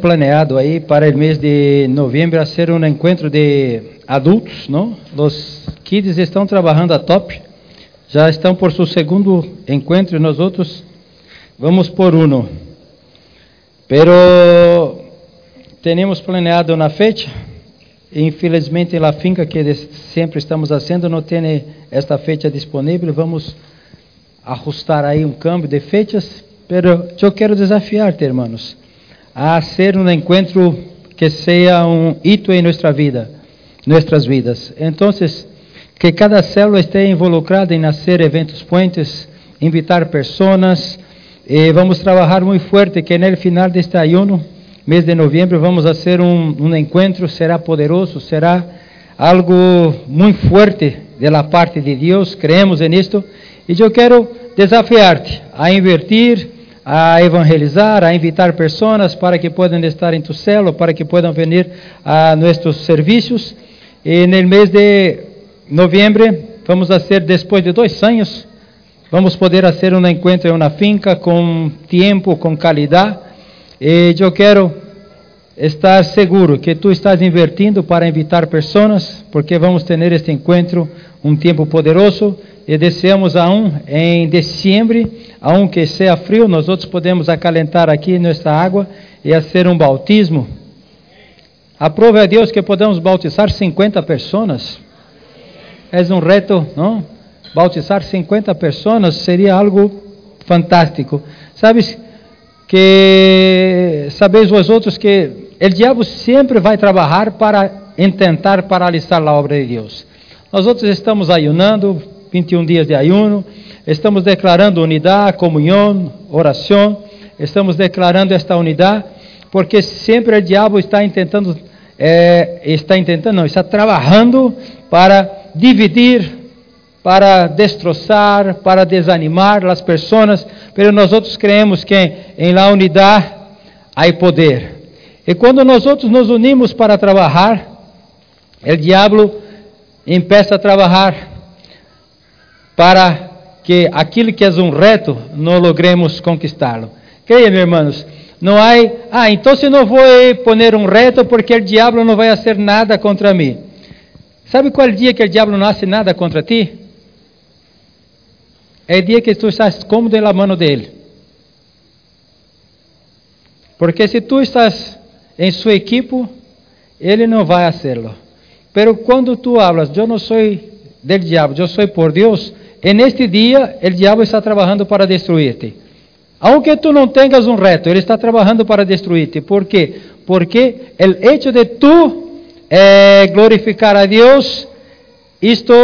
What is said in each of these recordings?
planeado aí para o mês de novembro ser um encontro de adultos, não? Os kids estão trabalhando a top, já estão por seu segundo encontro e nós outros vamos por um. Pero temos planeado na fecha, infelizmente a finca que sempre estamos fazendo não tem esta fecha disponível, vamos ajustar aí um câmbio de fechas, pero quero desafiar-te, irmãos a ser um encontro que seja um hito em nossa vida, nossas vidas. Então, que cada célula esteja involucrada em fazer eventos puentes, invitar pessoas. Vamos trabalhar muito forte que no final deste ayuno, mês de novembro, vamos fazer um, um encontro, será poderoso, será algo muito forte da parte de Deus, creemos nisto. E eu quero desafiar-te a invertir a evangelizar, a invitar pessoas para que possam estar em tu celo, para que possam vir a nossos serviços. E no mês de novembro, vamos fazer, depois de dois anos, vamos poder fazer um encontro em uma finca com tempo, com qualidade. E eu quero estar seguro que tu estás invertindo para invitar pessoas, porque vamos ter este encontro um tempo poderoso e desejamos a um em dezembro, a um que seja frio, nós outros podemos acalentar aqui nesta água e fazer um bautismo. Aprove a Deus que podemos bautizar 50 pessoas. É um reto, não? Bautizar 50 pessoas seria algo fantástico. Sabes que sabeis vós outros que o diabo sempre vai trabalhar para tentar paralisar a obra de Deus. Nós outros estamos ayunando, 21 dias de ayuno. Estamos declarando unidade, comunhão, oração. Estamos declarando esta unidade, porque sempre o diabo está tentando, é, está tentando, não, está trabalhando para dividir, para destroçar, para desanimar as pessoas. Mas nós outros creemos que em la unidade há poder. E quando nós outros nos unimos para trabalhar, o diabo empieza a trabalhar para que aquilo que é um reto não logremos conquistá-lo. Creia, meus irmãos, não há, ah, então se não vou poner um reto porque o diabo não vai fazer nada contra mim. Sabe qual dia que o diabo não hace nada contra ti? É o dia que tu estás cômodo na mão dele. Porque se tu estás em sua equipe, ele não vai fazê-lo. Pero quando tu hablas, eu não sou del diabo, eu sou por Deus, en este dia, o diabo está trabalhando para destruir-te. Aunque tu não tenhas um reto, ele está trabalhando para destruir-te. ¿Por quê? Porque o hecho de tu eh, glorificar a Deus, isto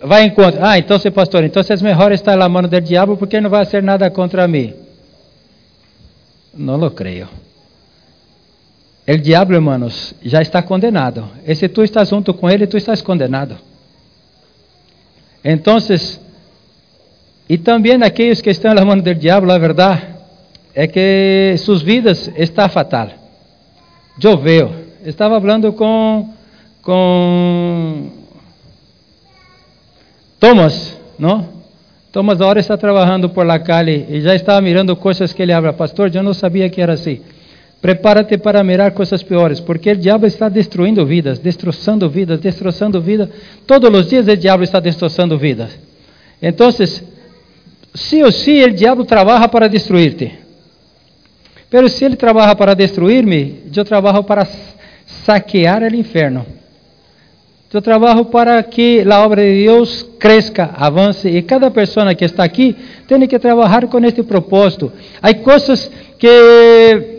vai em contra. Ah, então, pastor, então é melhor estar na mão do diabo porque não vai fazer nada contra mim. Não lo creio. O diabo, hermanos, já está condenado. E se tu estás junto com ele, tu estás condenado. Então, e também aqueles que estão na mão do diabo, a verdade é que suas vidas está fatal. Choveu. Estava falando com com Thomas, não? Thomas agora está trabalhando por la calle e já estava mirando coisas que ele habla. Pastor, eu não sabia que era assim. Prepara-te para mirar coisas piores, porque o diabo está destruindo vidas, destroçando vidas, destroçando vidas. Todos os dias o diabo está destroçando vidas. Então, sí o sí el diablo trabaja para destruirte. Pero se ele trabalha para destruir-me, eu trabalho para saquear o inferno. Eu trabalho para que a obra de Deus cresça, avance e cada pessoa que está aqui tem que trabalhar com este propósito. Há coisas que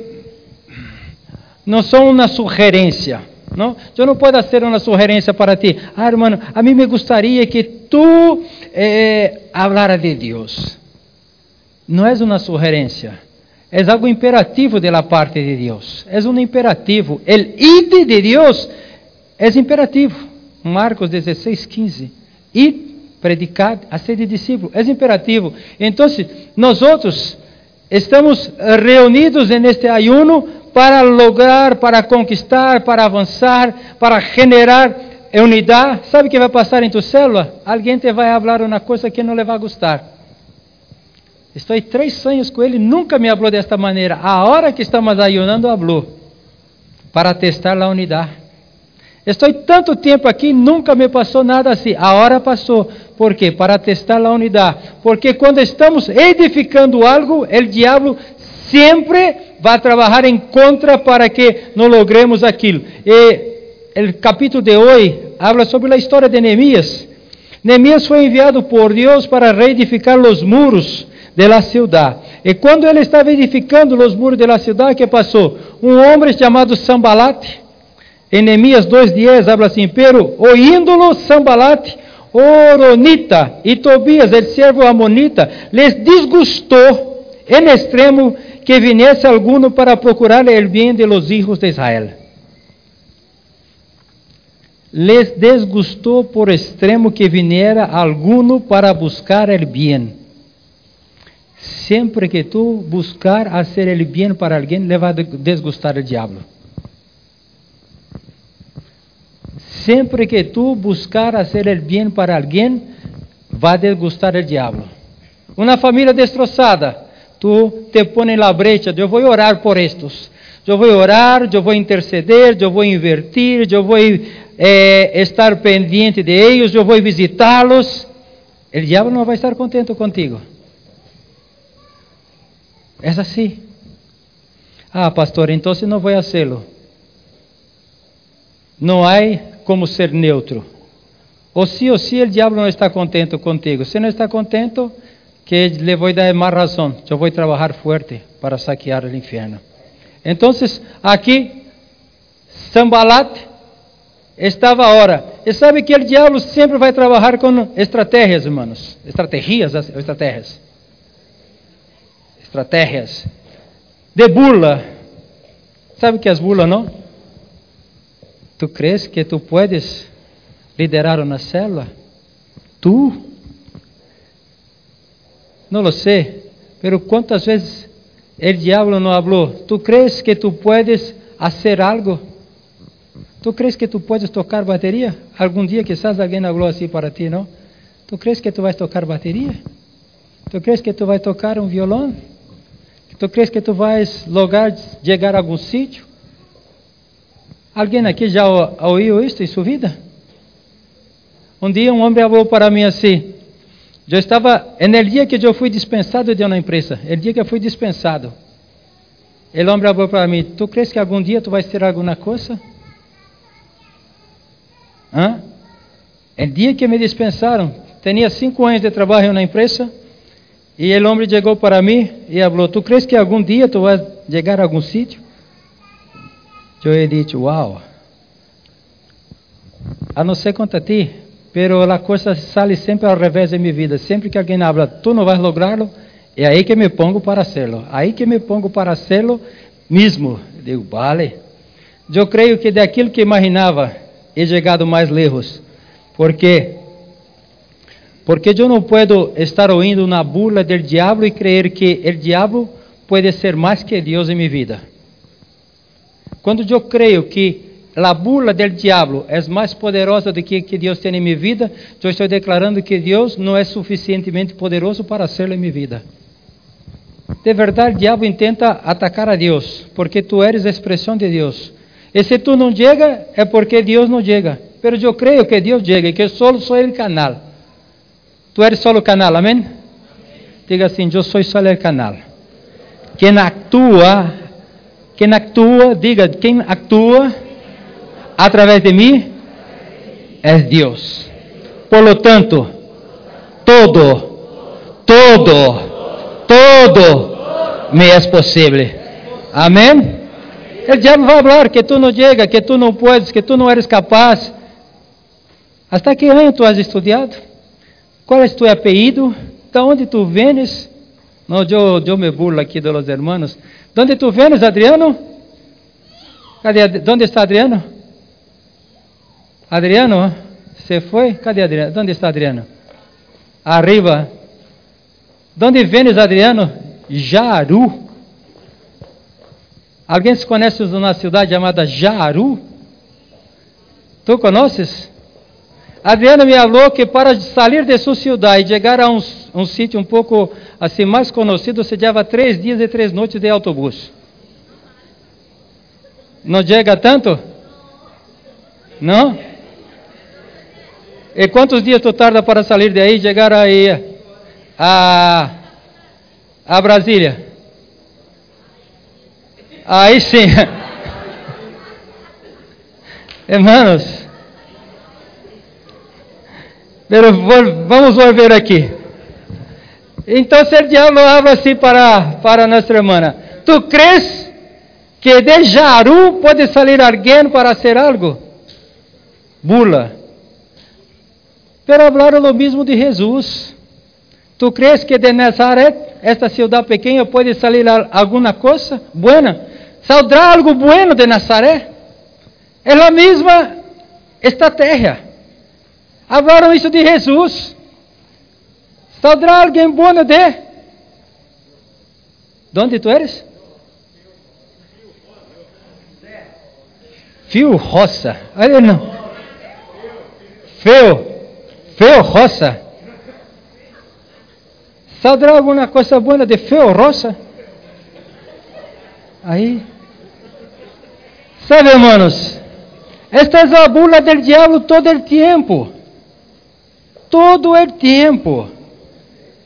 não são uma sugerência. Não? Eu não posso fazer uma sugerência para ti. Ah, hermano, a mim me gostaria que tu eh, hablara de Deus. Não é uma sugerência. É algo imperativo da parte de Deus. É um imperativo. O id de Deus é imperativo. Marcos 16, 15. Id, predicad, hacer de discípulo. É imperativo. Então, nós outros estamos reunidos neste ayuno para lograr, para conquistar, para avançar, para generar unidade. Sabe o que vai passar em tua célula? Alguém te vai falar uma coisa que não lhe vai gostar. Estou três anos com ele, nunca me falou desta maneira. A hora que estamos ayunando, falou. para testar a unidade. Estou tanto tempo aqui, nunca me passou nada assim. Agora passou. Por quê? Para testar a unidade. Porque quando estamos edificando algo, o diabo sempre vai trabalhar em contra para que não logremos aquilo. E o capítulo de hoje habla sobre a história de Neemias. Neemias foi enviado por Deus para reedificar os muros de la ciudad. E quando ele estava edificando os muros de la ciudad, que passou? Um homem chamado Sambalate, em Neemias 2.10, habla assim, pero oíndolo Sambalate, Oronita e Tobias, el servo amonita, les disgustou em extremo que viniese alguno para procurar el bien de los hijos de Israel. Les desgustou por extremo que viniera alguno para buscar el bien. Sempre que tu buscar hacer el bien para alguém, le va a desgustar el diablo. Sempre que tu buscar hacer el bien para alguém, vai desgustar el diablo. Uma família destroçada, tu te põe na brecha, eu vou orar por estes. Eu vou orar, eu vou interceder, eu vou invertir, eu vou eh, estar pendiente de eles, eu vou visitá-los. O diabo não vai estar contente contigo. É assim. Ah, pastor, então não vou fazê-lo. Não há como ser neutro. Ou sim ou sim, o diabo não está contente contigo. Se não está contente, que lhe vou dar mais razão. Eu vou trabalhar forte para saquear o inferno. Então, aqui, Sambalat estava ora. E sabe que o diabo sempre vai trabalhar com estratégias, irmãos. Estratégias, estratégias. Estratégias. De burla. Sabe que as burlas, não? Tu crees que tu puedes liderar uma célula? Tu? Não lo sé, pero quantas vezes o diabo não falou? Tu crees que tu puedes hacer algo? Tu crees que tu puedes tocar bateria? Algum dia quizás alguém falou assim para ti, não? Tu crees que tu vais tocar bateria? Tu crees que tu vais tocar um violão? Tu crees que tu vais lograr chegar a algum sítio? Alguém aqui já ouviu isso em sua vida? Um dia um homem falou para mim assim: Eu estava, no dia que eu fui dispensado de uma empresa, o dia que eu fui dispensado, o homem falou para mim: Tu crees que algum dia tu vais ter alguma coisa? Hã? O dia que me dispensaram, tinha cinco anos de trabalho na empresa, e o homem chegou para mim e falou: Tu crees que algum dia tu vais chegar a algum sítio? Eu dicho, wow. A não ser contra ti, pero a coisa sale sempre ao revés de minha vida. Sempre que alguém habla, tu não vais lograrlo, é aí que me pongo para hacerlo. Aí que me pongo para hacerlo mesmo. Digo, vale. Eu creio que daquilo que imaginava, he chegado mais lejos. Porque porque eu não posso estar ouvindo uma burla do diabo e crer que o diabo pode ser mais que Deus em minha vida. Quando eu creio que a burla del diabo é mais poderosa do que que Deus tem em minha vida, eu estou declarando que Deus não é suficientemente poderoso para hacerlo em minha vida. De verdade, o diabo intenta atacar a Deus, porque tu eres a expressão de Deus. E se tu não chega, é porque Deus não chega. Pero eu creio que Deus chega e que só sou o canal. Tu eres só o canal, amém? Diga assim: Eu sou só o canal. Quem atua quem atua, diga, quem atua através de mim é Deus. Por lo tanto, todo, todo, todo me é possível. Amém? O diabo vai falar que tu não chega, que tu não podes, que tu não eres capaz. Hasta que ano tu has estudado? Qual é tu apelido? De onde tu vienes? Não, eu, eu me burlo aqui dos hermanos. ¿Dónde tú vienes, Adriano? ¿Dónde está Adriano? Adriano se foi? Cadê Adriano? ¿Dónde está Adriano? Arriba. ¿Dónde vienes, Adriano? Jaru. Alguém se conhece de uma cidade chamada Jaru? Tu conheces? Adriano me falou que para sair de sua cidade e chegar a um, um sítio um pouco assim mais conhecido, se leva três dias e três noites de autobus. Não chega tanto? Não? E quantos dias tu tarda para sair de aí e chegar aí a, a Brasília? Aí sim. Hermanos, vamos volver aqui. Então, o diabo habla assim para, para nossa irmã: Tu crees que de Jaru pode sair alguém para fazer algo? Bula. Pero hablaram lo mesmo de Jesus. Tu crees que de Nazaret, esta cidade pequena, pode sair alguma coisa buena? Saldrá algo bueno de Nazaré? É a mesma estratégia. Falaram isso de Jesus. Saldrá alguém bueno de? De onde tu eres? Fio Roça. Olha não. Feo. Feo Roça. Saldrá alguma coisa boa de Feo Roça? Aí. Sabe, hermanos? Esta é a bula del diabo todo o tempo. Todo o tempo.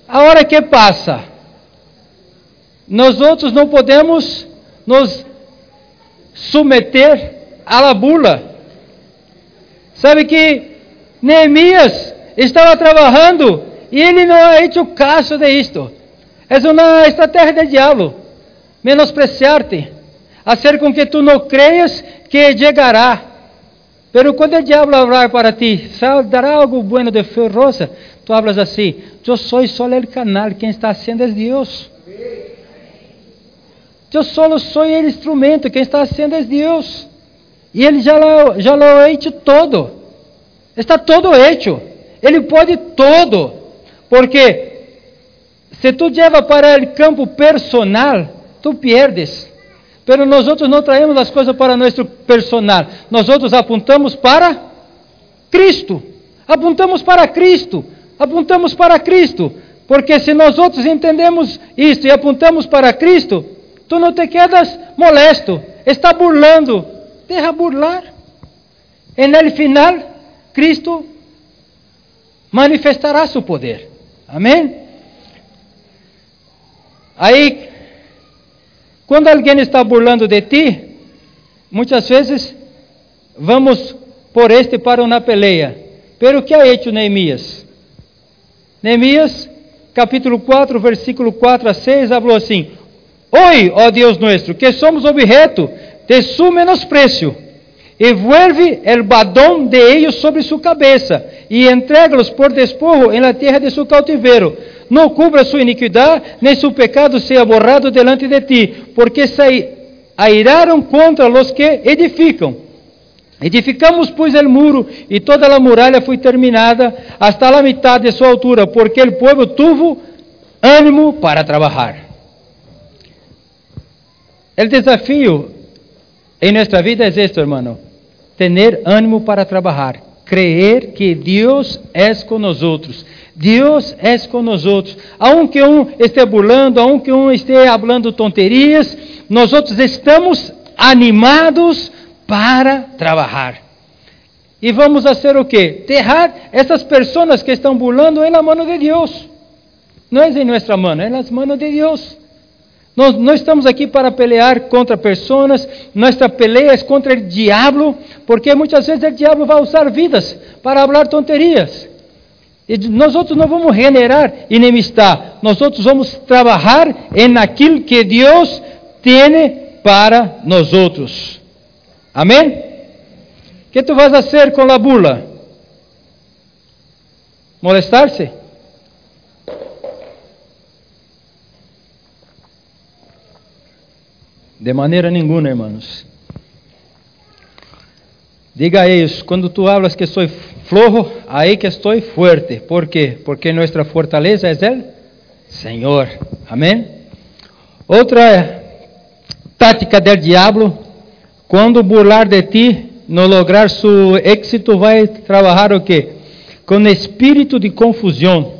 A hora que passa, nós outros não podemos nos submeter à la bula. Sabe que Neemias estava trabalhando e ele não ha hecho caso de. É uma estratégia do diabo. Menospreciar-te. Hacer com que tu não creias que chegará. Pero quando o diabo hablar para ti, dará algo bueno de ferrosa, tu hablas assim: Eu sou só o canal, quem está sendo é Deus. Eu só sou o instrumento, quem está sendo é Deus. E Ele já lo, já lo hecho todo. Está todo hecho. Ele pode todo. Porque se tu leva para o campo personal, tu pierdes. Pero nós outros não traemos as coisas para nosso personal. Nós outros apontamos para Cristo. Apontamos para Cristo. Apontamos para Cristo. Porque se nós outros entendemos isto e apontamos para Cristo, tu não te quedas molesto, está burlando. Deixa burlar. E no final, Cristo manifestará seu poder. Amém? Aí quando alguém está burlando de ti, muitas vezes vamos por este para uma peleia. Pero que ha hecho Neemias? Neemias, capítulo 4, versículo 4 a 6, falou assim: Oi, ó Deus nosso, que somos objeto de su menosprecio, e vuelve el badón de ellos sobre su cabeza, e entrega-los por despojo en la tierra de su cautiverio não cubra sua iniquidade, nem seu pecado seja borrado delante de ti, porque se airaram contra os que edificam. Edificamos, pois, o muro, e toda a muralha foi terminada, hasta a metade de sua altura, porque o povo tuvo ânimo para trabalhar. O desafio em nossa vida é este, hermano: ter ânimo para trabalhar, creer que Deus é com nós outros Deus é com outros. Aunque um esteja burlando, aunque um esteja falando tonterias, nós outros estamos animados para trabalhar. E vamos fazer o quê? Terrar essas pessoas que estão burlando la mão de Deus. Não é em nossa mão, é nas mãos de Deus. Nós não estamos aqui para pelear contra pessoas, nossa peleia é contra o diabo, porque muitas vezes o diabo vai usar vidas para falar tonterias. E nós outros não vamos generar enemistad, nós outros vamos trabalhar em aquilo que Deus tem para nós outros. Amém? O que tu vas fazer com a bula? Molestar-se? De maneira nenhuma, irmãos. Diga a eles, quando tu hablas que sou flojo, aí que estou fuerte. ¿Por quê? Porque nossa fortaleza é o Senhor. Amém? Outra tática del diabo, quando burlar de ti, no lograr su éxito, vai trabalhar o quê? Com espírito de confusão.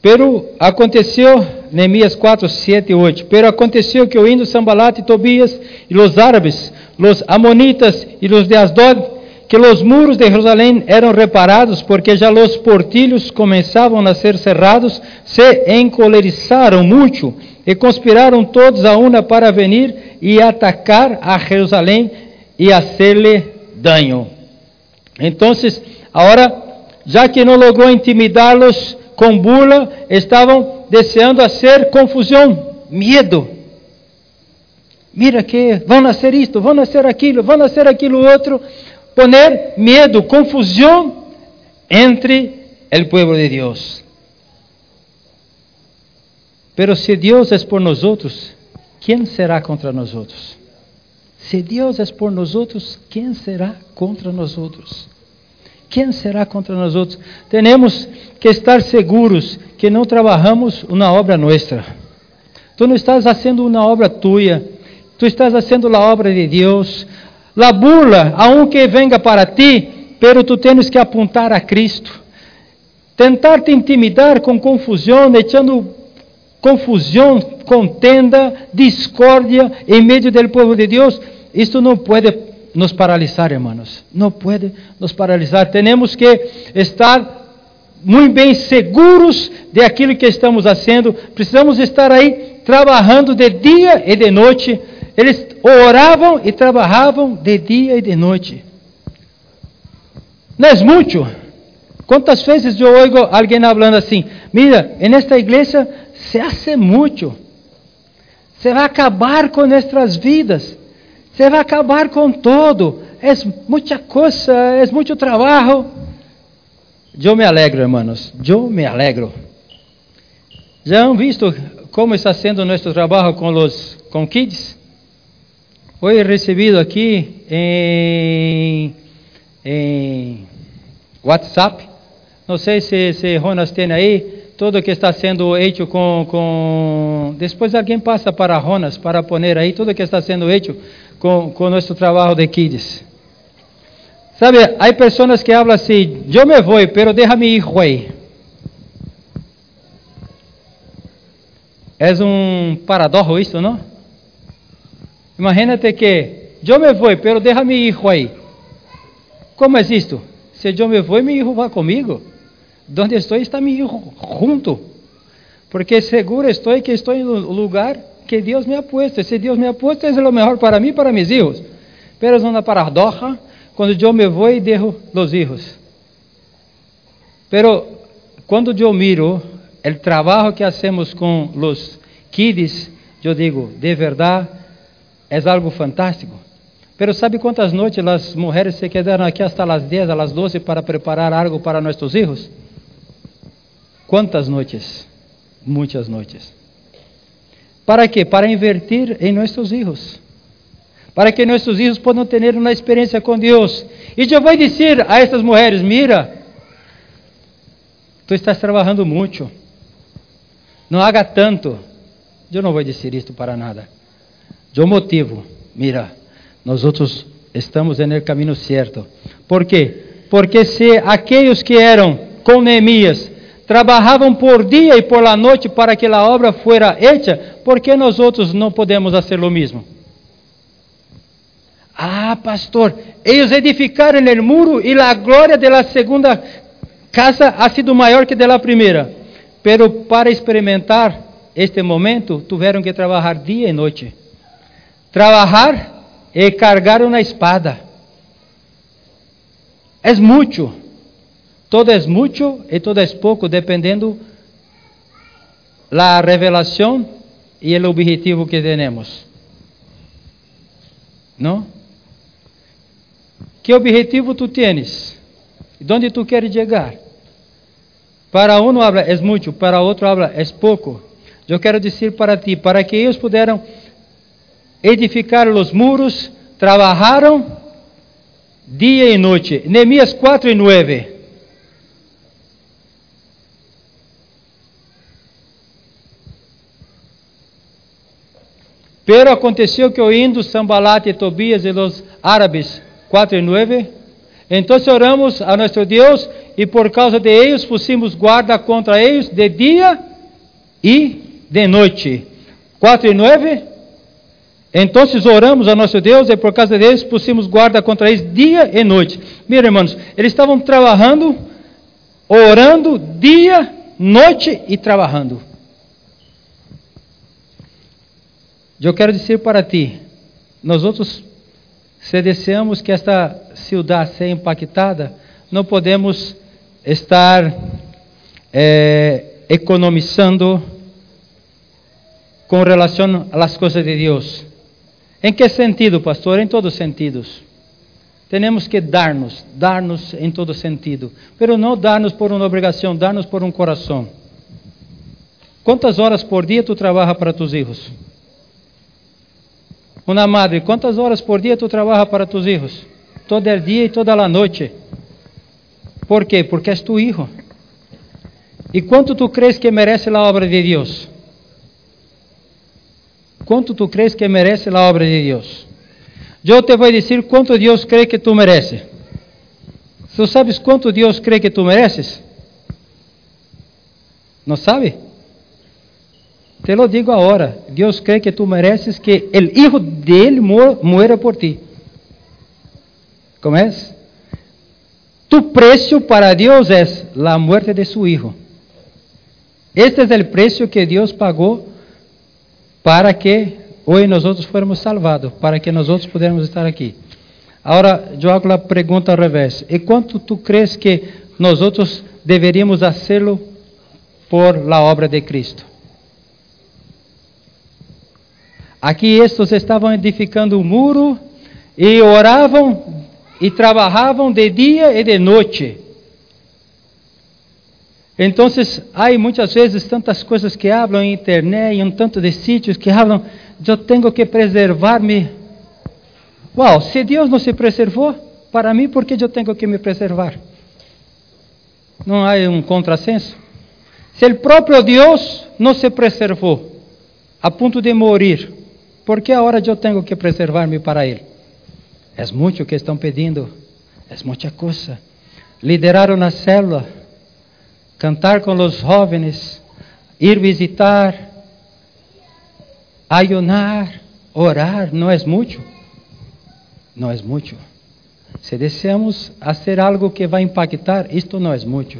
Pero aconteceu, Neemias 4, 7 e 8. Pero aconteceu que ouvindo Sambalat e Tobias e os árabes, os amonitas e os de Asdod, que os muros de Jerusalém eram reparados, porque já os portilhos começavam a ser cerrados, se encolerizaram muito e conspiraram todos a una para venir e atacar a Jerusalém e hacerle dano. Então, agora, já que não logrou intimidá-los com burla, estavam deseando fazer confusão, medo. Mira que vão nascer isto, vão nascer aquilo, vão nascer aquilo outro, poner medo, confusão entre o povo de Deus. Pero se Deus é por nós outros, quem será contra nós outros? Se Deus é por nós outros, quem será contra nós outros? Quem será contra nós outros? Temos que estar seguros que não trabalhamos uma obra nossa. Tu não estás fazendo uma obra tua, tu estás fazendo a obra de Deus. La burla, aunque venga para ti, pero tu tens que apontar a Cristo. Tentar te intimidar com confusão, echando confusão, contenda, discórdia em meio do povo de Deus, isto não pode nos paralisar, hermanos. Não pode nos paralisar. Temos que estar muito bem seguros de aquilo que estamos fazendo. Precisamos estar aí trabalhando de dia e de noite. Eles oravam e trabalhavam de dia e de noite. Não é muito? Quantas vezes eu ouço alguém falando assim: Mira, en esta igreja se hace muito. Se vai acabar com nossas vidas. Se vai acabar com todo. É muita coisa, é muito trabalho. Eu me alegro, hermanos. Eu me alegro. Já han visto como está sendo nosso trabalho com os com kids? Foi recebido aqui em, em WhatsApp. Não sei se, se Jonas tem aí tudo que está sendo feito com, com... Depois alguém passa para Ronas para pôr aí tudo que está sendo feito com, com nosso trabalho de kids. Sabe, há pessoas que falam assim, eu me vou, pero déjame ir aí. É um paradoxo isso, não? Imagínate que eu me vou, pero déjame ir aí. Como é isto? Se eu me vou, meu filho vai comigo. Donde estou está mi hijo junto. Porque seguro estou que estou no lugar que Deus me ha puesto. Se Deus me ha puesto, é o melhor para mim e para meus filhos. Pero é uma paradoja quando eu me vou e deixo os filhos. Pero quando eu miro o trabalho que hacemos com os kids, eu digo, de verdade, é algo fantástico. Pero sabe quantas noites as mulheres se quedaram aqui hasta as 10, as 12 para preparar algo para nossos filhos? Quantas noites? Muitas noites. ¿Para quê? Para invertir em nossos filhos. Para que nossos filhos possam ter uma experiência com Deus. E eu vou dizer a essas mulheres: mira, tu estás trabalhando muito. Não haga tanto. Eu não vou dizer isto para nada. Eu motivo, mira, nós outros estamos no caminho certo. Por quê? Porque se aqueles que eram com Neemias trabalhavam por dia e por la noite para que a obra fuera hecha, por que nós outros não podemos fazer o mesmo? Ah, pastor, eles edificaram o muro e a glória da segunda casa ha sido maior que da primeira. Pero para experimentar este momento, tiveram que trabalhar dia e noite. Trabalhar e cargar uma espada. É muito. Todo es mucho y todo es poco, dependiendo la revelación y el objetivo que tenemos. ¿No? ¿Qué objetivo tú tienes? ¿Dónde tú quieres llegar? Para uno habla es mucho, para otro habla es poco. Eu quero dizer para ti, para que eles puderam edificar os muros, trabalharam dia e noite. Neemias 4 e 9. Pero aconteceu que ouvindo Sambalat e Tobias e os árabes 4 e 9, então oramos a nosso Deus e por causa de eles pusimos guarda contra eles de dia e de noite. 4 e 9. Então oramos a nosso Deus e por causa deles pusimos guarda contra eles dia e noite. Meus irmãos, eles estavam trabalhando, orando dia, noite e trabalhando. Eu quero dizer para ti, nós outros, se desejamos que esta cidade seja impactada, não podemos estar é, economizando com relação às coisas de Deus. Em que sentido, pastor? Em todos os sentidos. Temos que dar-nos, dar-nos em todo sentido, pero não dar-nos por uma obrigação, dar-nos por um coração. Quantas horas por dia tu trabalha para tus hijos? Uma madre, quantas horas por dia tu trabalha para tus hijos? Todo dia e toda a noite. ¿Por quê? Porque és tu hijo. E quanto tu crees que merece a obra de Deus? Quanto tu crees que merece a obra de Deus? Eu te vou dizer quanto Deus crê que tu mereces. Tu sabes quanto Deus crê que tu mereces? Não sabe? Te lo digo agora. Deus crê que tu mereces que o hijo dele muera por ti. Como é? Tu preço para Deus é a morte de su hijo. Este é o preço que Deus pagou para que hoje nós outros fôramos salvados, para que nós outros pudermos estar aqui. Agora, eu hago a pergunta ao revés. E quanto tu crees que nós outros deveríamos fazê-lo por la obra de Cristo? Aqui estes estavam edificando um muro e oravam e trabalhavam de dia e de noite. Então, há muitas vezes tantas coisas que hablam em internet e um tanto de sítios que falam, eu tenho que preservar-me. Uau, se Deus não se preservou, para mim, por que eu tenho que me preservar? Não há um contrassenso? Se o próprio Deus não se preservou a ponto de morrer, por que agora eu tenho que preservar-me para Ele? É muito o que estão pedindo, é muita coisa. Liderar uma célula, cantar com os jovens, ir visitar, ayunar, orar, não é muito? Não é muito. Se desejamos fazer algo que vai impactar, isto não é muito.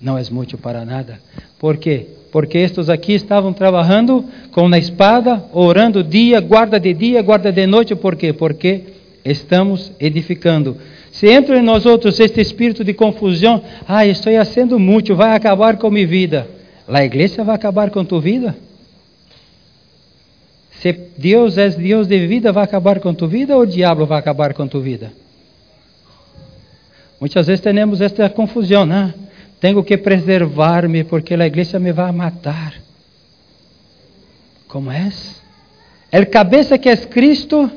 Não é muito para nada. Por quê? porque estes aqui estavam trabalhando com a espada, orando dia, guarda de dia, guarda de noite, por quê? Porque estamos edificando. Se entra em nós outros este espírito de confusão, ah, estou fazendo muito, vai acabar com minha vida. A igreja vai acabar com tua vida? Se Deus é Deus de vida, vai acabar com tua vida ou o diabo vai acabar com tua vida? Muitas vezes temos esta confusão, né? Tenho que preservar-me porque a igreja me vai matar. Como é? El cabeça que é Cristo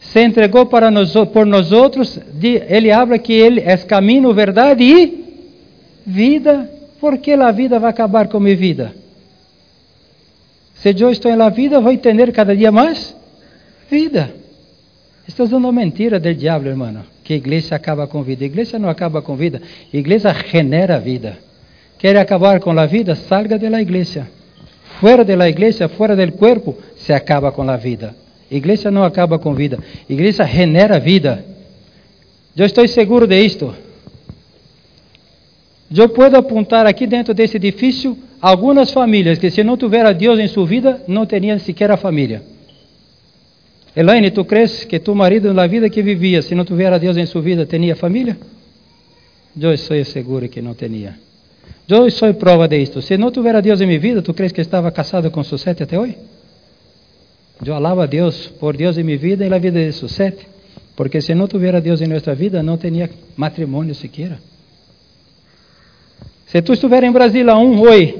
se entregou para nós, por nós outros. Ele habla que ele é caminho, verdade e vida. Por que a vida vai acabar com minha vida? Se eu estou na vida, vou ter cada dia mais vida. Estás dando mentira do diabo, irmão que a igreja acaba com vida. A igreja não acaba com vida, a igreja genera vida. Quer acabar com a vida? Salga de la igreja. Fora de la igreja, fora del cuerpo, se acaba com a vida. A igreja não acaba com vida, a igreja genera vida. Eu estou seguro de isto. Eu posso apontar aqui dentro desse edifício algumas famílias que, se não tiver a Deus em sua vida, não teriam sequer a família. Elaine, tu crees que tu marido na vida que vivia, se não tivesse Deus em sua vida, tinha família? Eu sou seguro que não tinha. Eu sou prova disto. Se não tivesse Deus em minha vida, tu crees que estava casado com Susete até hoje? Eu alabo a Deus por Deus em minha vida e na vida de Susete. Porque se não tivesse Deus em nossa vida, não tinha matrimônio sequer. Se tu estiver em Brasil a um hoje,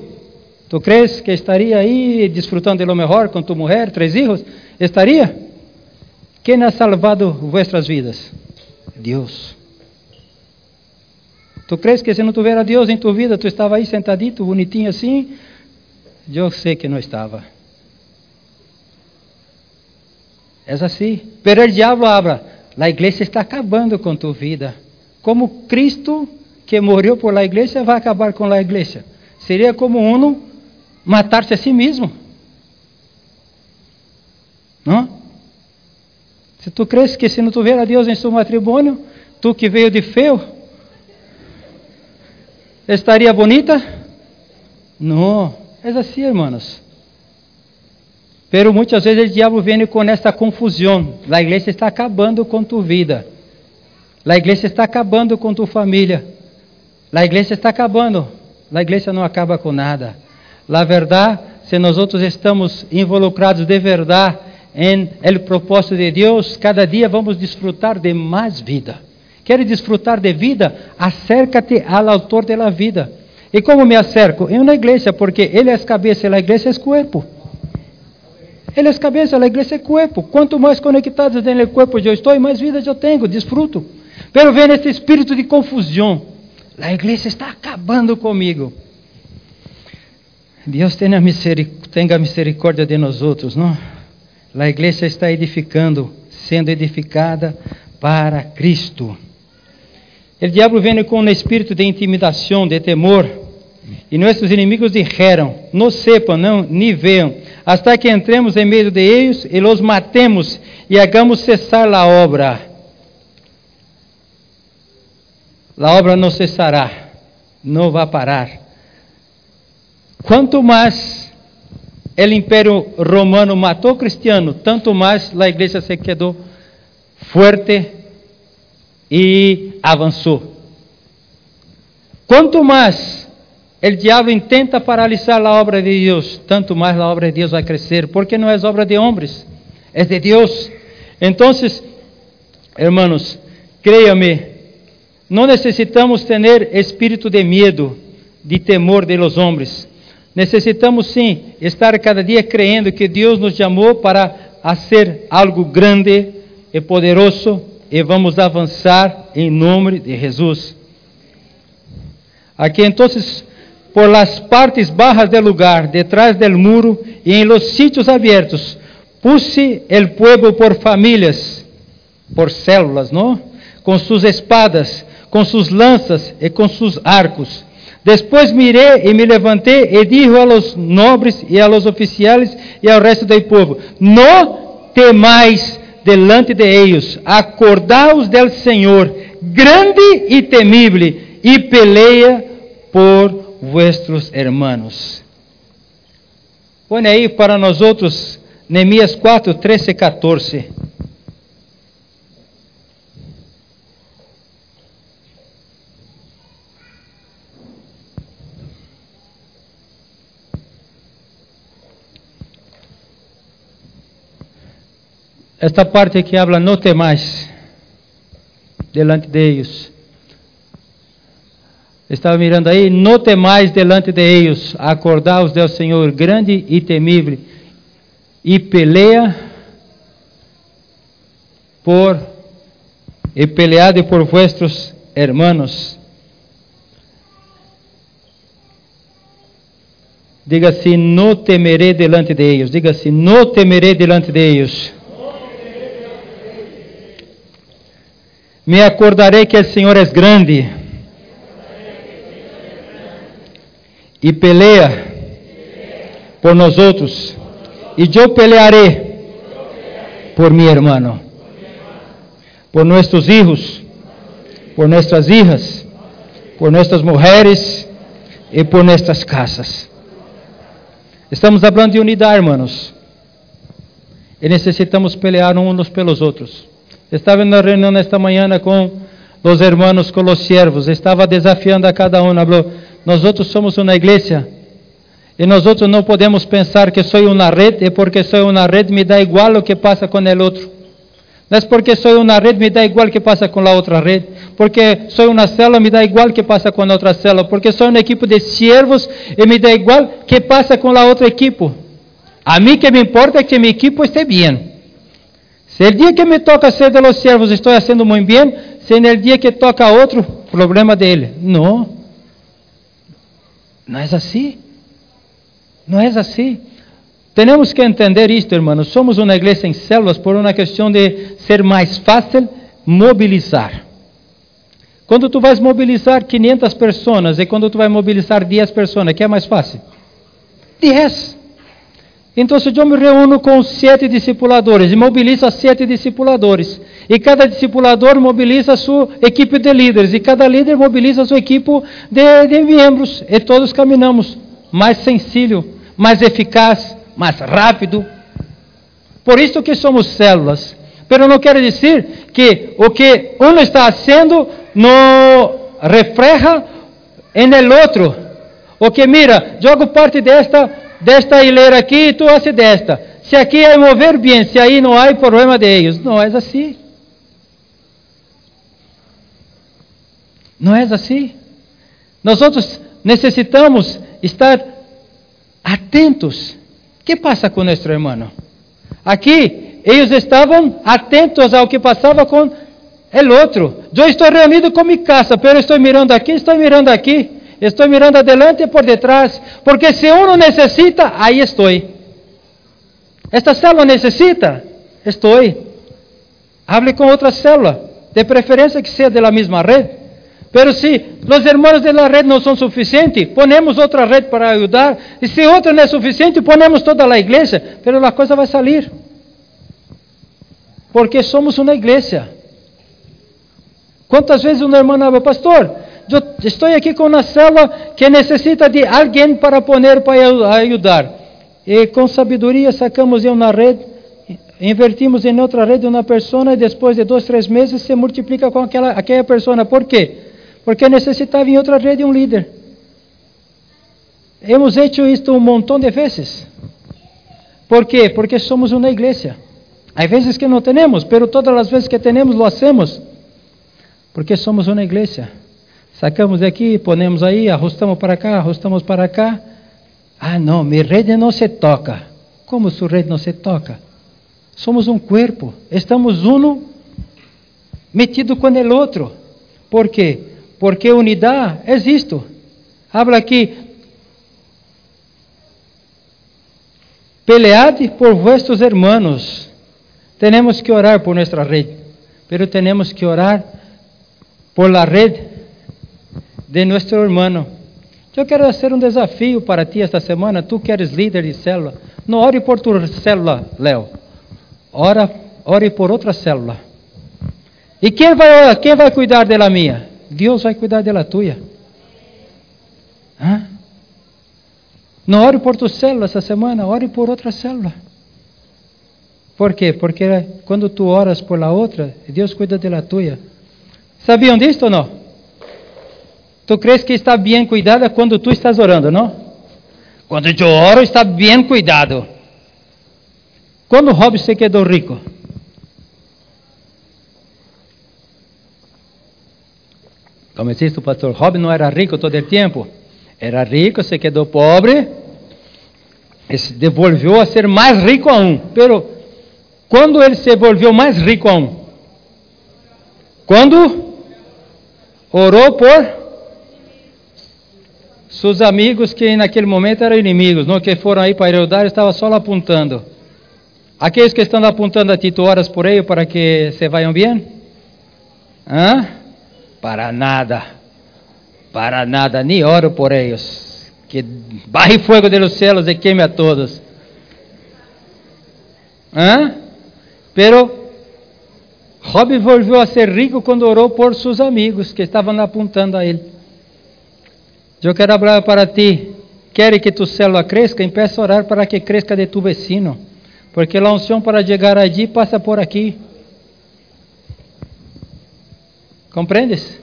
tu crees que estaria aí desfrutando de lo melhor com tu mulher, três filhos? Estaria? Quem ha salvado vuestras vidas? Deus. Tu crees que se não tivesse Deus em tua vida, tu estava aí sentadito, bonitinho assim? Eu sei que não estava. É assim. Pero o diabo habla, a igreja está acabando com tua vida. Como Cristo que morreu por la igreja vai acabar com a igreja. Seria como um matar-se a si mesmo. Não? Se tu crees que se não tiver a Deus em seu matrimônio, tu que veio de feio, estaria bonita? Não, é assim, irmãos. Pero muitas vezes o diabo vem com essa confusão. A igreja está acabando com tu vida. A igreja está acabando com tu família. A igreja está acabando. A igreja não acaba com nada. La verdade, se nós outros estamos involucrados de verdade em el propósito de Deus, cada dia vamos desfrutar de mais vida. Queres desfrutar de vida? Acércate ao autor da vida. E como me acerco? Em uma igreja, porque ele é cabeça e a igreja é corpo. Ele é cabeça, a igreja é corpo. Quanto mais conectados no corpo eu estou, mais vida eu tenho, desfruto. Pero vem esse espírito de confusão. A igreja está acabando comigo. Deus tenha, tenha misericórdia de nós outros, não? A igreja está edificando, sendo edificada para Cristo. O diabo vem com um espírito de intimidação, de temor, e nossos inimigos dijeron: Não sepam, não, nem vejam, hasta que entremos em meio de eles e los matemos e hagamos cessar a obra. A obra não cessará, não vai parar. Quanto mais o Império Romano matou cristiano, tanto mais a igreja se quedou forte e avançou. Quanto mais o diabo intenta paralisar a obra de Deus, tanto mais a obra de Deus vai crescer, porque não é obra de homens, é de Deus. Então, hermanos, créame, não necessitamos ter espírito de medo, de temor de los homens. Necessitamos sim estar cada dia crendo que Deus nos chamou para fazer algo grande e poderoso e vamos avançar em nome de Jesus. Aqui então por las partes bajas del lugar, detrás del muro y en los sitios abiertos, puse el pueblo por familias, por células, ¿no? Con sus espadas, con sus lanzas y con sus arcos. Después miré y me levanté y dijo a los nobres y a los oficiales y al resto del pueblo, no temáis delante de ellos, acordaos del Señor, grande y temible, y pelea por vuestros hermanos. Põe aí para nós outros, Neemias 4, 13 e 14. Esta parte que habla, no temas delante de ellos. Estava mirando aí, no temais delante de eles, acordaos del Senhor grande e temível, e pelea por e peleade por vuestros hermanos. Diga assim, no temerei delante de eles. Diga assim, no temerei delante de eles. Me acordarei que o Senhor é grande e pelea por nós outros, e eu pelearé por mi hermano, por nossos hijos, por nossas hijas, por nossas mulheres e por nossas casas. Estamos falando de unidade, hermanos. E necessitamos pelear uns pelos outros. Estava na reunião esta manhã com os hermanos, com os servos. Estava desafiando a cada um. Falou, nós outros somos uma igreja e nós outros não podemos pensar que sou uma rede e porque sou uma rede me dá igual o que passa com o outro. Não é porque sou uma rede me dá igual o que passa com a outra rede. Porque sou uma célula me dá igual o que passa com a outra célula. Porque sou uma equipe de servos e me dá igual o que passa com a outra equipe. A mim que me importa é que minha equipe esteja bem. Se o dia que me toca ser de los servos estou fazendo muito bem, se no dia que toca outro, problema dele. Não. Não é assim. Não é assim. Temos que entender isto, hermanos. Somos uma igreja em células por uma questão de ser mais fácil mobilizar. Quando tu vais mobilizar 500 pessoas e quando tu vais mobilizar 10 pessoas, que é mais fácil? 10. Então, se eu me reúno com sete discipuladores e mobilizo sete discipuladores, e cada discipulador mobiliza sua equipe de líderes, e cada líder mobiliza sua equipe de, de membros, e todos caminhamos mais sencillo, mais eficaz, mais rápido. Por isso que somos células. Pero não quer dizer que o que um está fazendo não refleja em el outro. O que mira, jogo parte desta desta hilera aqui tu hace desta. Se aqui é mover bem, se aí não há problema de eles. Não é assim. Não é assim. Nós outros necessitamos estar atentos. O que passa com nosso irmão? Aqui, eles estavam atentos ao que passava com o outro. Eu estou reunido com minha casa, pero estou mirando aqui, estou mirando aqui. Estou mirando adelante e por detrás, porque se um necessita, aí estou. Esta célula necessita, estou. Hable com outra célula, de preferência que seja da mesma rede. Pero se os irmãos da rede não são suficientes, ponemos outra rede para ajudar. E se outra não é suficiente, ponemos toda a igreja. Pero a coisa vai sair. Porque somos uma igreja. Quantas vezes um irmão fala, pastor, eu estou aqui com uma célula que necessita de alguém para poner para ajudar. E com sabedoria sacamos em uma rede, invertimos em outra rede uma pessoa e depois de dois, três meses se multiplica com aquela, aquela pessoa. Por quê? Porque necessitava em outra rede um líder. Hemos hecho isto um montão de vezes. ¿Por quê? Porque somos uma igreja. Há vezes que não temos, pero todas as vezes que temos, lo hacemos. Porque somos uma igreja. Sacamos daqui, ponemos aí, ajustamos para cá, ajustamos para cá. Ah, não, minha rede não se toca. Como sua rede não se toca? Somos um corpo, estamos uno metido com o outro. Por quê? Porque unidade é isto. Habla aqui. Peleade por vuestros hermanos. Temos que orar por nossa rede, pero temos que orar por la rede de nosso irmão. Eu quero fazer um desafio para ti esta semana. Tu que eres líder de célula, não ore por tua célula, Léo. Ora, ore por outra célula. E quem vai, quem vai cuidar dela minha? Deus vai cuidar dela tua. Hã? Não ore por tua célula essa semana, ore por outra célula. Por quê? Porque quando tu oras por la outra, Deus cuida dela tua. Sabiam disto ou não? Tu crees que está bem cuidada quando tu estás orando, não? Quando eu oro, está bem cuidado. Quando Rob se quedou rico? Como disse o pastor, Rob não era rico todo o tempo. Era rico, se quedou pobre, e se devolveu a ser mais rico aún. Pero, quando ele se volveu mais rico aún? Quando orou por seus amigos que naquele momento eram inimigos, não que foram aí para Herodar, estava só lá apontando. Aqueles que estão apontando a ti, tu oras por eles para que se vayam bem? Hã? Para nada. Para nada, nem oro por eles. Que barre fogo de los céus e queime a todos. Hã? Pero Job volviu a ser rico quando orou por seus amigos que estavam apontando a ele. Eu quero falar para ti. Quer que tu célula cresça? Empeça a orar para que cresça de tu vecino. Porque a unção para chegar allí passa por aqui. Compreendes?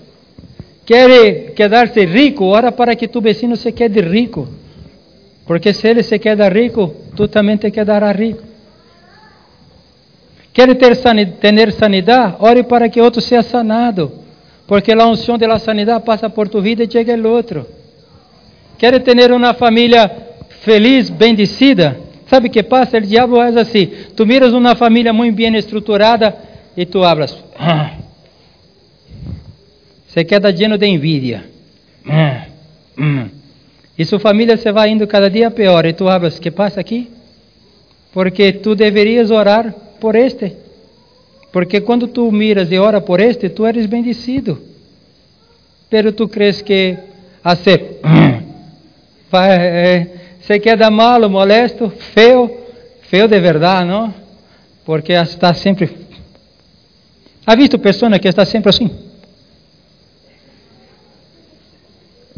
Quer quedar-se rico? Ora para que tu vecino se quede rico. Porque se ele se queda rico, tu também te quedará rico. Quer ter, ter sanidade? Ore para que outro seja sanado. Porque a unção da sanidade passa por tu vida e chega o outro. Quer ter uma família feliz, bendecida? Sabe o que passa? O diabo faz assim. Tu miras uma família muito bem estruturada e tu hablas. Ah. Você queda lleno de envidia. Ah. Hum. E sua família se vai indo cada dia pior. E tu hablas, que passa aqui? Porque tu deverias orar por este. Porque quando tu miras e ora por este, tu eres bendecido. pero tu crees que hacer se queda malo, molesto, feio, feio de verdade, não? Porque está sempre. Ha visto pessoa que está sempre assim?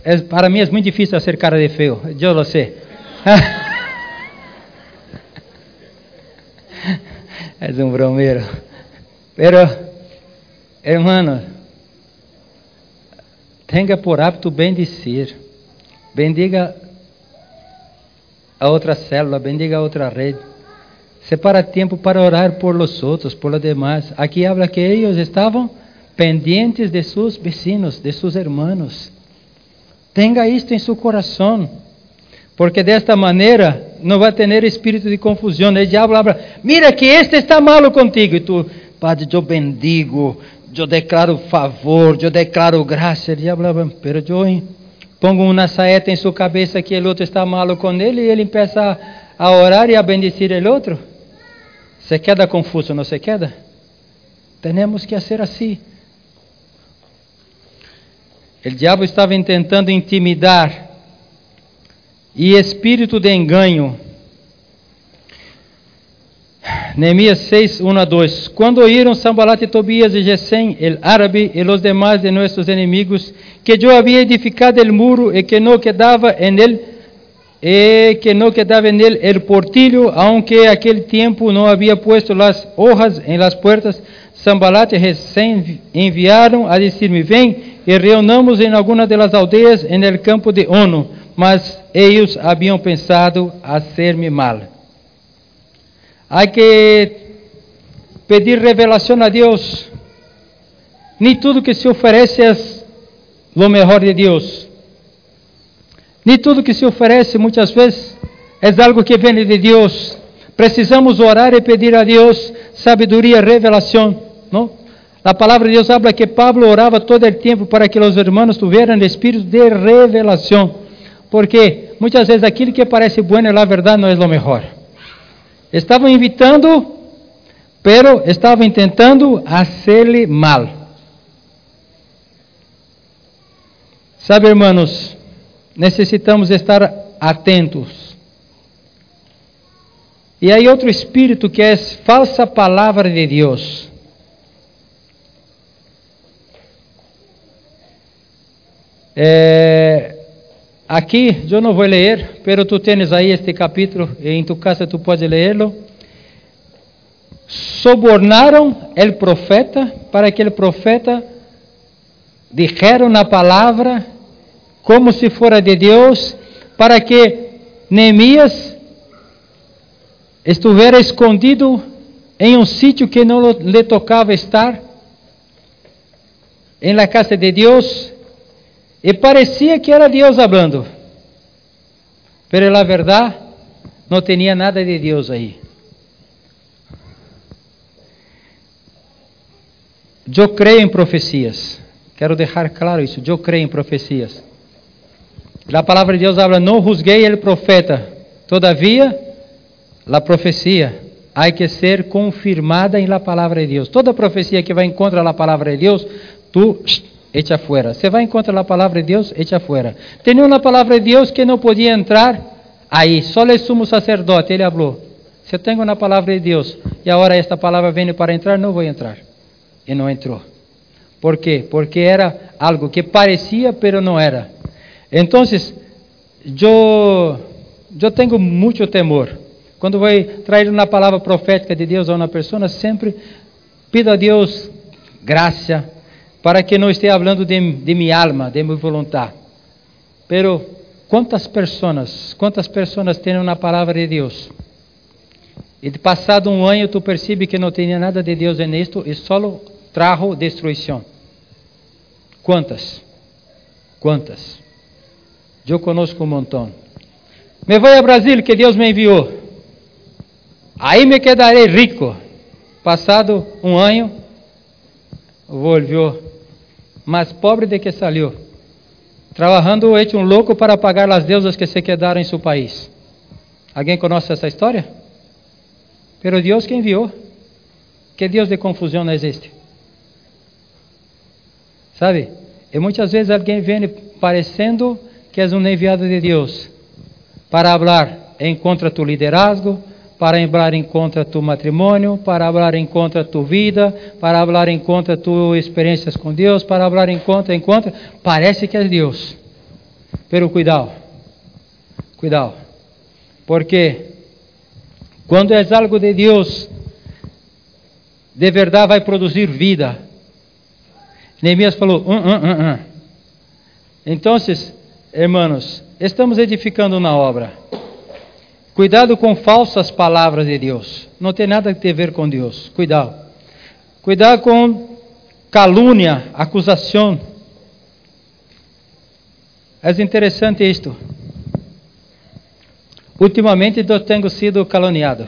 É, para mim é muito difícil fazer cara de feio, eu lo sei. é um bromeiro. Pero, hermano, tenha por hábito bendizer. Bendiga a outra célula, bendiga a outra rede. Separa tempo para orar por los outros, por los demás. Aqui habla que eles estavam pendientes de seus vecinos, de seus hermanos. Tenga isto em seu coração, porque desta maneira não vai ter espírito de confusão. O diabo habla, mira que este está malo contigo, e tu, Padre, eu bendigo, eu declaro favor, eu declaro graça. O diabo habla, pero eu pongo uma saeta em sua cabeça que o outro está malo com ele, e ele começa a orar e a bendecir o outro. Se queda confuso, não se queda? Temos que ser assim. O diabo estava tentando intimidar e espírito de engano. Neemias 6, 1 a 2. Quando oíram Sambalat e Tobias e Gesem, el árabe e os demais de nossos inimigos, que eu havia edificado el muro e que não quedava en ele e que não quedava nele el portillo, aunque aquele tempo não havia puesto las hojas en las puertas, Sambalat e Gesem enviaram a dizer-me, vem e reunamos em alguma das aldeias en el campo de Ono, mas eles haviam pensado hacer-me mal. Há que pedir revelação a Deus. Nem tudo que se oferece é o melhor de Deus. Nem tudo que se oferece muitas vezes é algo que vem de Deus. Precisamos orar e pedir a Deus sabedoria, revelação, não? A palavra de Deus habla que Pablo orava todo o tempo para que os irmãos tuvieran espírito de revelação, porque muitas vezes aquilo que parece bueno, na verdade, não é o melhor. Estavam invitando, pero estavam tentando hacerle mal. Sabe, irmãos, necessitamos estar atentos. E aí outro espírito que é falsa palavra de Deus. É, aqui eu não vou ler, pero tu tens aí este capítulo em tu casa tu podes lê-lo. Sobornaram el profeta para que o profeta dijera uma palavra como se fora de Deus, para que Neemias estivesse escondido em um sítio que não lhe tocava estar, em la casa de Deus, e parecia que era Deus falando, pero la verdade não tinha nada de Deus aí. Eu creio em profecias. Quero deixar claro isso. Eu creio em profecias. A palavra de Deus habla: Não juzguei el profeta. Todavia, a profecia há que ser confirmada em la palavra de Deus. Toda profecia que vai contra a palavra de Deus, tu echa fuera. Você vai encontrar a palavra de Deus, echa fuera. Tinha uma palavra de Deus que não podia entrar aí, só o sumo sacerdote, ele falou. Se eu tenho uma palavra de Deus e agora esta palavra vem para entrar, não vou entrar. E não entrou. Por quê? Porque era algo que parecia, pero não era. Então, eu, eu tenho muito temor. Quando vou trazer uma palavra profética de Deus a uma pessoa, sempre pido a Deus graça, para que não esteja falando de, de minha alma, de minha vontade. Pero quantas pessoas, quantas pessoas têm uma palavra de Deus? E de passado um ano tu percebe que não tinha nada de Deus nisto e só trajo destruição. Quantas? Quantas? Eu conosco um montão. Me vou a Brasil que Deus me enviou. Aí me quedarei rico. Passado um ano, volvió mas pobre de que salió, trabajando hecho um louco para pagar as deusas que se quedaram em seu país. Alguém conhece essa história? Pero Deus que enviou. Que Deus de confusão não existe. Sabe? E muitas vezes alguém vem parecendo que és um enviado de Deus para falar em contra tu liderazgo, para falar em contra tu matrimônio, para falar em contra tu vida, para falar em contra tu experiências com Deus, para falar em contra, contra. Parece que é Deus. Pero cuidado, cuidado, porque quando é algo de Deus, de verdade vai produzir vida. Neemias falou: um, um, um. Então, hermanos, estamos edificando na obra. Cuidado com falsas palavras de Deus. Não tem nada a ver com Deus. Cuidado. Cuidado com calúnia, acusação. É interessante isto. Ultimamente eu tenho sido caluniado.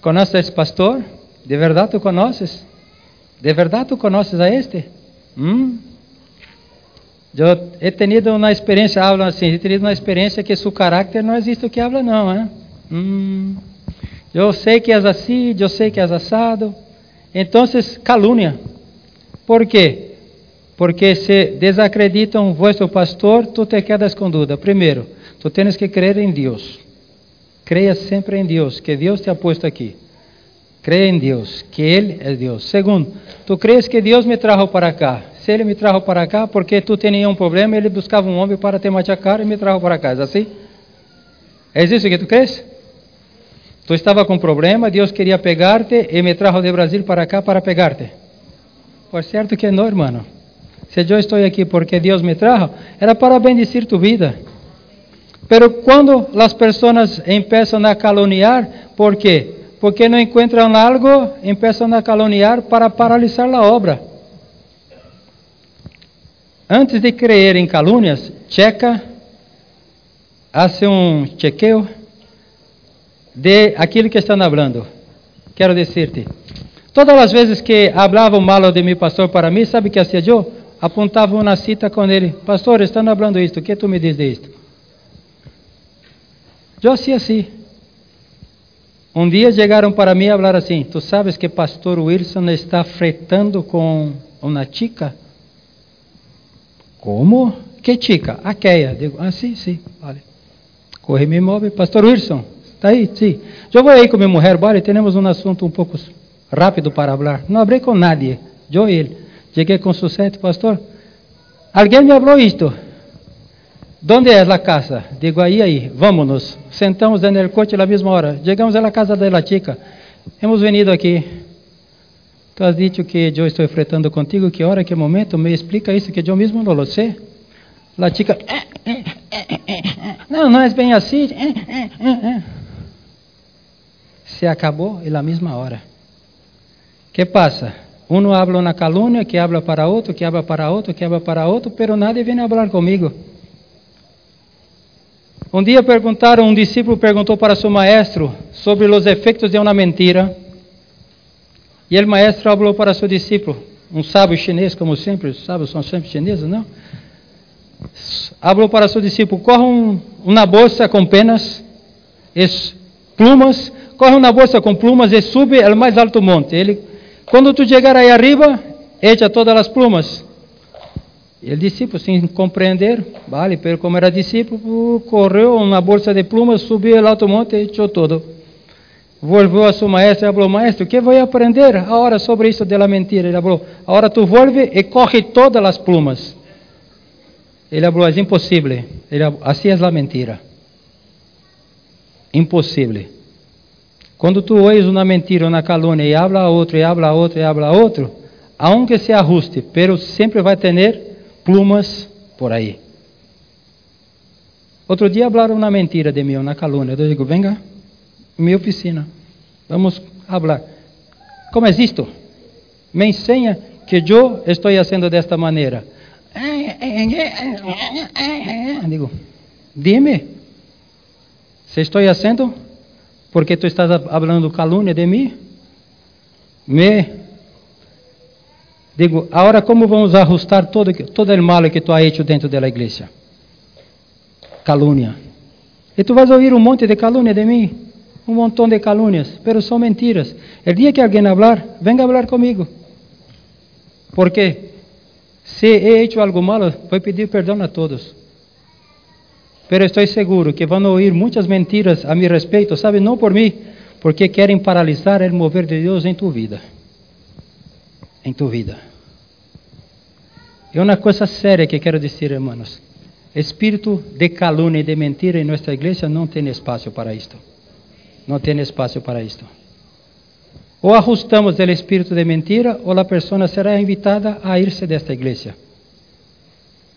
Conheces esse pastor? De verdade tu conheces? De verdade tu conheces a este? Hum? Eu he tenido uma experiência, hablo assim, he tenido uma experiência que seu caráter não existe o que habla não, hein? Hum, eu sei que és assim, eu sei que és assado. Então, calúnia. Por quê? Porque se desacreditam vosso pastor, tu te quedas com dúvida. Primeiro, tu tens que crer em Deus. Creia sempre em Deus, que Deus te ha posto aqui. Creia em Deus, que Ele é Deus. Segundo, tu crees que Deus me trajo para cá. Se ele me trajo para cá, porque tu tinha um problema, ele buscava um homem para te machacar e me trajo para. É assim? É isso que tu crees? Tu estava com problema, Deus queria pegar-te e me trajo de Brasil para cá para pegar-te. Por certo que não, hermano. Se eu estou aqui porque Deus me trajo, era para bendecir tu vida. Pero quando as pessoas começam a caluniar, ¿por quê? Porque não encontram algo, começam a caluniar para paralisar a obra. Antes de creer em calúnias, checa, hace um chequeo de aquilo que estão falando. Quero dizer-te, todas as vezes que hablavam mal de meu pastor para mim, sabe o que hacía eu? Apontava uma cita com ele. Pastor, estão falando isto, o que tu me diz de isto? Eu hacía assim. Um dia chegaram para mim a falar assim: Tu sabes que pastor Wilson está fretando com uma chica? Como? Que chica? Aqueia. Digo, ah, sim, sim, vale. Corre me move. Pastor Wilson, está aí? Sim. Eu vou aí com minha mulher, bora, temos um assunto um pouco rápido para falar. Não abri com nadie, eu e ele. Cheguei com sucesso, pastor. Alguém me falou isto. Onde é a casa? Digo, aí, aí, vámonos. Sentamos no coche na mesma hora. Chegamos à casa da chica. Hemos venido aqui. Tu has dicho que eu estou enfrentando contigo, que hora, que momento, me explica isso, que eu mesmo não lo sei. La chica, não, não é bem assim. Se acabou e na mesma hora. que passa? Um habla uma calúnia, que habla para outro, que habla para outro, que habla para outro, pero nadie vem a falar comigo. Um dia perguntaram, um discípulo perguntou para seu maestro sobre os efeitos de uma mentira. E o maestro falou para seu discípulo, um sábio chinês, como sempre, os sábios são sempre chineses, não? Falou para seu discípulo: corre um, uma bolsa com penas, plumas, corre uma bolsa com plumas e sube ao mais alto monte. Ele, quando tu chegar aí arriba, echa todas as plumas. E o discípulo, sem compreender, vale, pero como era discípulo, correu uma bolsa de plumas, subiu ao alto monte e echou todo. Volveu a seu maestro e falou: Maestro, que vou aprender agora sobre isso da mentira? Ele falou: Agora tu volve e corre todas as plumas. Ele falou: É impossível. Ele falou, assim é a mentira. Impossível. Quando tu ouves uma mentira, uma calúnia, e habla a outro, e habla a outro, e habla a outro, aunque se ajuste, pero sempre vai ter plumas por aí. Outro dia falaram uma mentira de mim, uma calúnia. Eu digo: Venga minha oficina. Vamos falar. Como é isto? Me ensina que eu estou fazendo desta maneira. Digo, dime, se estou fazendo porque tu estás falando calúnia de mim? Me digo, agora como vamos ajustar todo todo o mal que tu has hecho dentro da igreja? Calúnia. E tu vas ouvir um monte de calúnia de mim? Um montão de calúnias, pero são mentiras. El dia que alguém hablar, venga a hablar comigo. ¿Por quê? Se he hecho algo malo, vou pedir perdão a todos. Pero estou seguro que vão ouvir muitas mentiras a meu respeito, sabe? Não por mim, porque querem paralisar o mover de Deus em tu vida. Em tu vida. É uma coisa séria que quero dizer, hermanos. Espírito de calúnia e de mentira em nossa igreja não tem espaço para isto. Não tem espaço para isto. Ou ajustamos o espírito de mentira, ou a pessoa será invitada a irse desta igreja.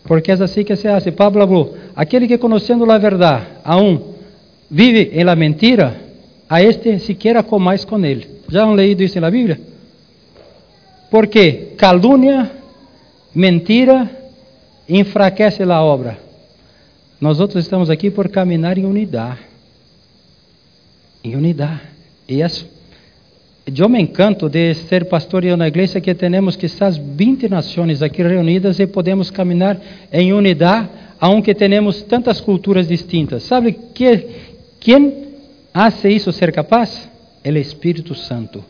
Porque é assim que se hace. Pablo falou: aquele que conhecendo a verdade, aún vive em la mentira, a este siquiera comais com ele. Já han leído isso na Bíblia? Porque calúnia, mentira, enfraquece a obra. Nós outros estamos aqui por caminhar em unidade. Em unidade. E isso eu me encanto de ser pastor em uma igreja que temos quizás 20 nações aqui reunidas e podemos caminhar em unidade, aunque temos tantas culturas distintas. Sabe que quem hace isso ser capaz? É o Espírito Santo.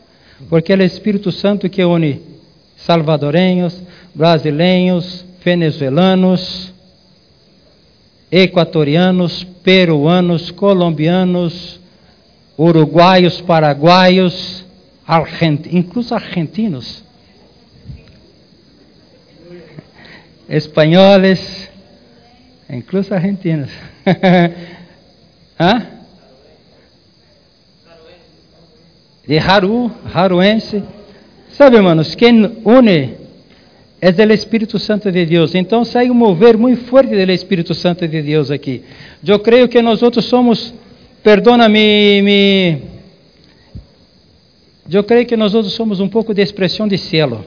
Porque é o Espírito Santo que une salvadoreños, brasileiros, venezuelanos, equatorianos, peruanos, colombianos, uruguaios, paraguaios, argent, incluso argentinos, espanhóis, incluso argentinos. ¿Ah? De Haru, Haruense. Sabe, hermanos, quem une é do Espírito Santo de Deus. Então sai um mover muito forte do Espírito Santo de Deus aqui. Eu creio que nós outros somos, perdona-me, me eu creio que nós outros somos um pouco de expressão de cielo,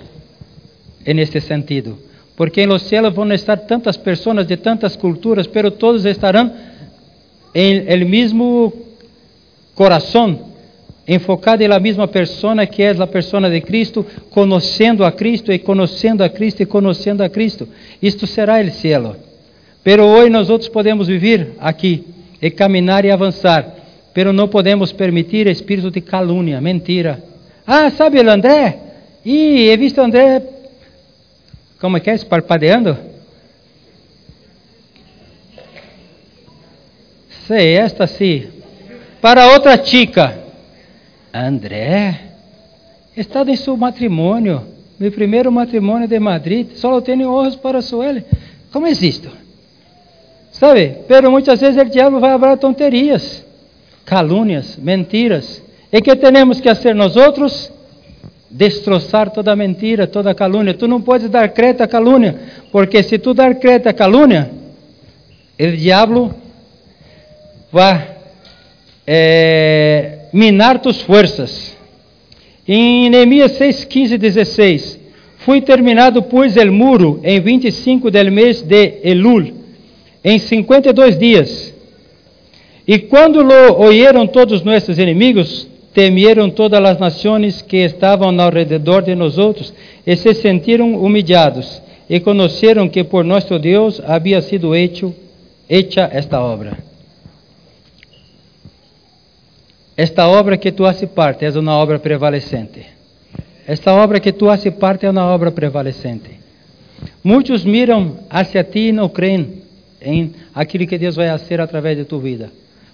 neste sentido. Porque nos céus vão estar tantas pessoas de tantas culturas, pero todos estarão em el mesmo coração, enfocado na mesma pessoa que é a pessoa de Cristo, conhecendo a Cristo e conhecendo a Cristo e conhecendo a Cristo. Isto será o cielo. Pero hoje nós outros podemos viver aqui e caminhar e avançar, pero não podemos permitir espírito de calúnia, mentira, ah, sabe o André? Ih, he visto o André, como é que é, parpadeando? Sei, esta sim. Para outra chica. André, está em seu matrimônio, meu primeiro matrimônio de Madrid, só tenho olhos para su ele. Como é isto? Sabe? Pero muitas vezes o diabo vai falar tonterias, calúnias, mentiras. E que temos que fazer nós outros? Destroçar toda mentira, toda calúnia. Tu não podes dar crédito à calúnia, porque se tu dar crédito à calúnia, o diabo vai é, minar tus forças. Em Neemias 6, 15 e 16, Fui terminado, pois, el muro em 25 del mês de Elul, em 52 dias. E quando lo oyeron todos nossos inimigos, temieron todas as nações que estavam ao redor de nós outros e se sentiram humilhados e conheceram que por nosso Deus havia sido hecho, hecha esta obra. Esta obra que tu haces parte é uma obra prevalecente. Esta obra que tu haces parte é uma obra prevalecente. Muitos miram hacia ti e não creem em aquilo que Deus vai fazer através de tua vida.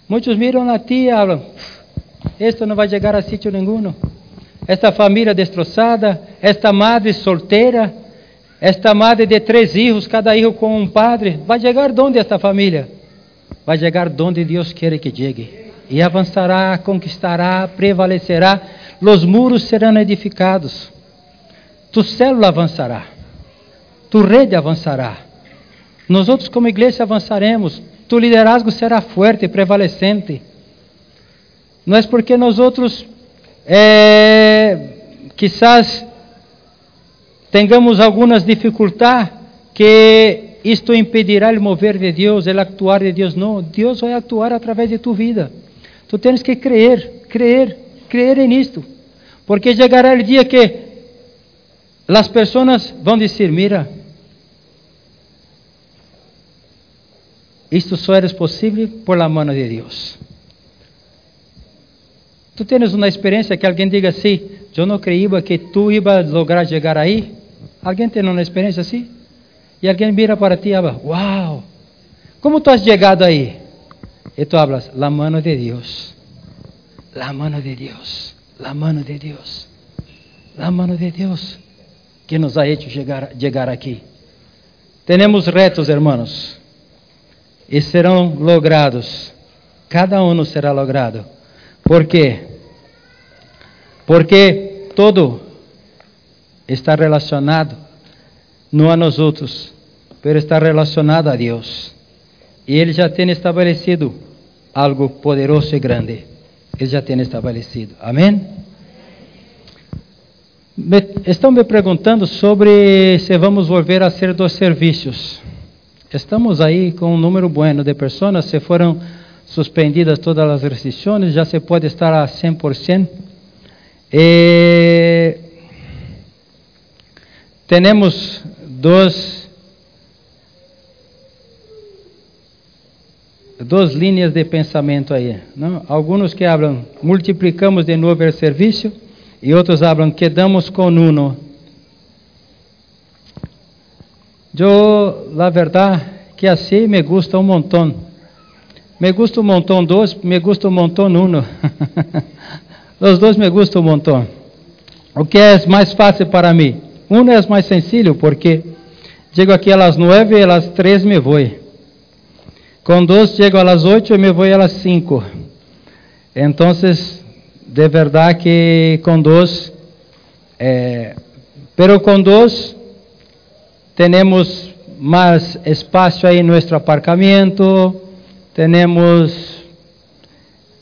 Muitos miram a ti e falam, esto não vai chegar a sítio nenhum. Esta família destroçada, esta madre solteira, esta madre de três filhos, cada filho com um padre, vai chegar onde esta família? Vai chegar onde Deus quer que chegue. E avançará, conquistará, prevalecerá, os muros serão edificados, tu célula avançará, tu rede avançará. Nós outros como igreja avançaremos, tu liderazgo será forte prevalecente. Não é porque nós outros, é, quizás, tenhamos algumas dificuldades que isto impedirá o mover de Deus, o actuar de Deus. Não, Deus vai actuar através de tu vida. Tu tens que crer, crer, crer nisto. Porque chegará o dia que as pessoas vão dizer: Mira, isto só é possível por la mano de Deus. Tu tens uma experiência que alguém diga assim: Eu não creio que tu ibas lograr chegar aí? Alguém tem uma experiência assim? E alguém mira para ti e fala, uau, como tu has chegado aí? E tu hablas, la mano de Deus, la mano de Deus, la mano de Deus, la mano de Deus, que nos ha hecho chegar, chegar aqui. Temos retos, hermanos, e serão logrados, cada um será logrado. Por quê? Porque todo está relacionado não a nós outros, mas está relacionado a Deus. E Ele já tem estabelecido algo poderoso e grande. Ele já tem estabelecido. Amém? Me, estão me perguntando sobre se vamos volver a ser dos serviços. Estamos aí com um número bueno de pessoas, se foram suspendidas todas as restrições, já se pode estar a 100%. E temos dois, duas linhas de pensamento aí. Não? Alguns que falam, multiplicamos de novo o serviço, e outros falam, quedamos com uno. Eu, la verdade, que assim me gusta um montão. Me gusta um montão dois, me gusta um montão uno. Os dois me gustam um montão. O que é mais fácil para mim? Um é mais sencillo porque chego aqui às nove e às três me vou. Com dois chego às oito e me vou às cinco. Então, de verdade que com dois, eh, pero com dois temos mais espaço aí no nosso aparcamento, temos